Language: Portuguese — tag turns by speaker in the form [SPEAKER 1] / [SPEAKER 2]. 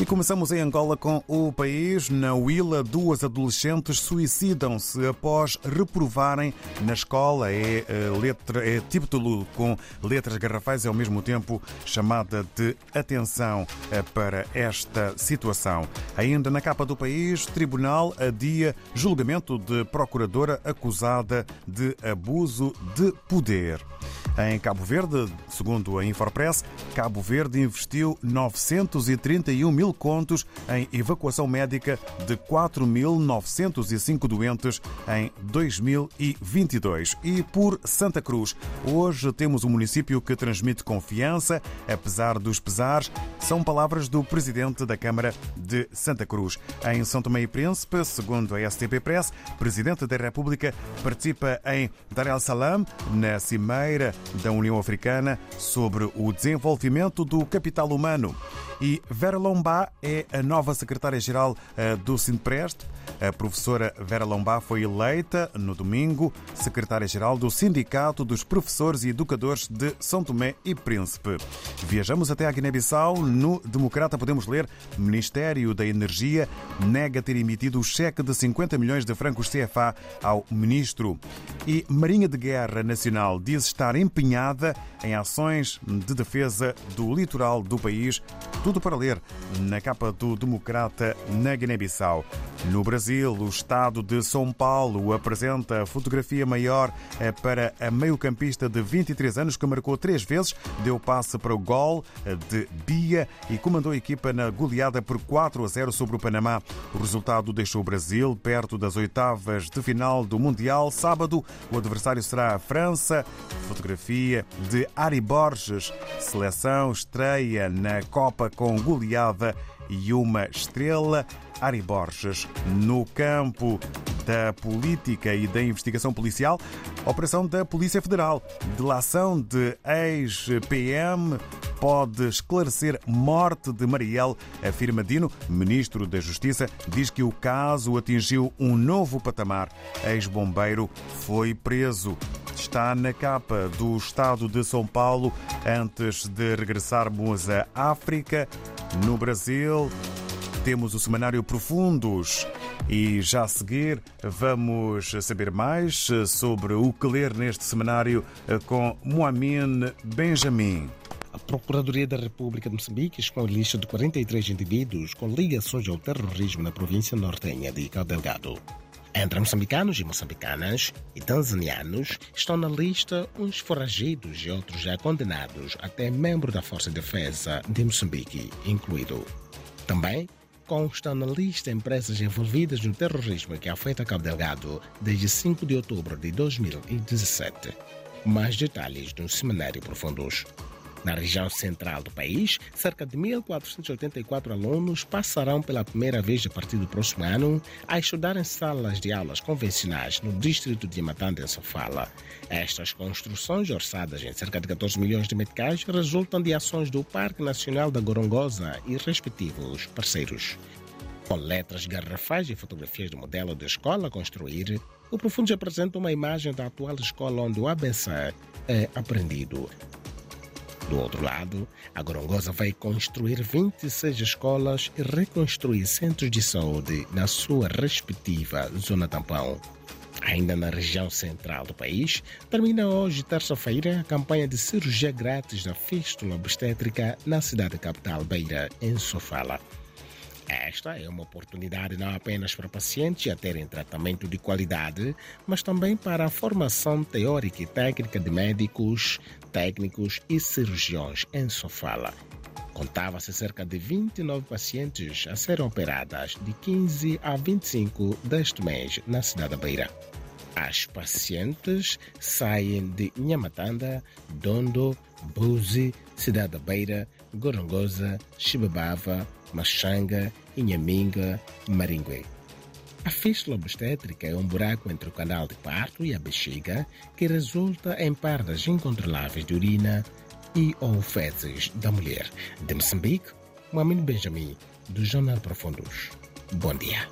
[SPEAKER 1] E começamos em Angola com o país. Na Huila, duas adolescentes suicidam-se após reprovarem na escola. É, letra, é título com letras garrafais e ao mesmo tempo chamada de atenção eh, para esta situação. Ainda na capa do país, tribunal adia julgamento de procuradora acusada de abuso de poder. Em Cabo Verde, segundo a Infopress, Cabo Verde investiu 931 mil contos em evacuação médica de 4.905 doentes em 2022. E por Santa Cruz, hoje temos um município que transmite confiança, apesar dos pesares. São palavras do presidente da Câmara de Santa Cruz. Em São Tomé e Príncipe, segundo a STP Press, presidente da República participa em Dar el Salam, na cimeira da União Africana sobre o desenvolvimento do capital humano. E Vera Lombá é a nova secretária-geral eh, do Sindprest. A professora Vera Lombá foi eleita no domingo secretária-geral do Sindicato dos Professores e Educadores de São Tomé e Príncipe. Viajamos até a Guiné-Bissau. No Democrata podemos ler Ministério da Energia nega ter emitido o cheque de 50 milhões de francos CFA ao ministro. E Marinha de Guerra Nacional diz estar empenhada em ações de defesa do litoral do país. Tudo para ler na capa do Democrata na Guiné-Bissau. No Brasil, o estado de São Paulo apresenta a fotografia maior eh, para a meio-campista de 23 anos que marcou três vezes, deu passe para o gol eh, de Bia e comandou a equipa na goleada por 4 a 0 sobre o Panamá. O resultado deixou o Brasil perto das oitavas de final do Mundial. Sábado, o adversário será a França. Fotografia de Ari Borges. Seleção estreia na Copa com goleada e uma estrela. Ari Borges. No campo da política e da investigação policial, operação da Polícia Federal. Delação de ex-PM pode esclarecer morte de Marielle, afirma Dino, ministro da Justiça, diz que o caso atingiu um novo patamar. Ex-bombeiro foi preso. Está na capa do estado de São Paulo antes de regressarmos à África. No Brasil, temos o semanário Profundos. E já a seguir vamos saber mais sobre o que ler neste semanário com Moamin Benjamin.
[SPEAKER 2] A Procuradoria da República de Moçambique expõe lista de 43 indivíduos com ligações ao terrorismo na província nortenha de Cabo Delgado. Entre moçambicanos e moçambicanas e tanzanianos estão na lista uns foragidos e outros já condenados, até membro da Força de Defesa de Moçambique, incluído. Também constam na lista empresas envolvidas no terrorismo que afeta Cabo Delgado desde 5 de outubro de 2017. Mais detalhes no Seminário Profundos. Na região central do país, cerca de 1.484 alunos passarão pela primeira vez a partir do próximo ano a estudar em salas de aulas convencionais no distrito de Matanda, em Sofala. Estas construções, orçadas em cerca de 14 milhões de meticais, resultam de ações do Parque Nacional da Gorongosa e respectivos parceiros. Com letras garrafais e fotografias do modelo de escola a construir, o Profundos apresenta uma imagem da atual escola onde o ABC é aprendido. Do outro lado, a Gorongosa vai construir 26 escolas e reconstruir centros de saúde na sua respectiva zona tampão. Ainda na região central do país, termina hoje, terça-feira, a campanha de cirurgia grátis da fístula obstétrica na cidade capital Beira, em Sofala. Esta é uma oportunidade não apenas para pacientes a terem tratamento de qualidade, mas também para a formação teórica e técnica de médicos, técnicos e cirurgiões em Sofala. Contava-se cerca de 29 pacientes a serem operadas de 15 a 25 deste mês na cidade da Beira. As pacientes saem de Nhamatanda, Dondo, Buzi, Cidade da Beira, Gorongosa, Chibabava, Machanga, Inhaminga Maringue. A fístula obstétrica é um buraco entre o canal de parto e a bexiga que resulta em perdas incontroláveis de urina e ou fezes da mulher. De Moçambique, Mohamed Benjamin, do Jornal Profundos. Bom dia.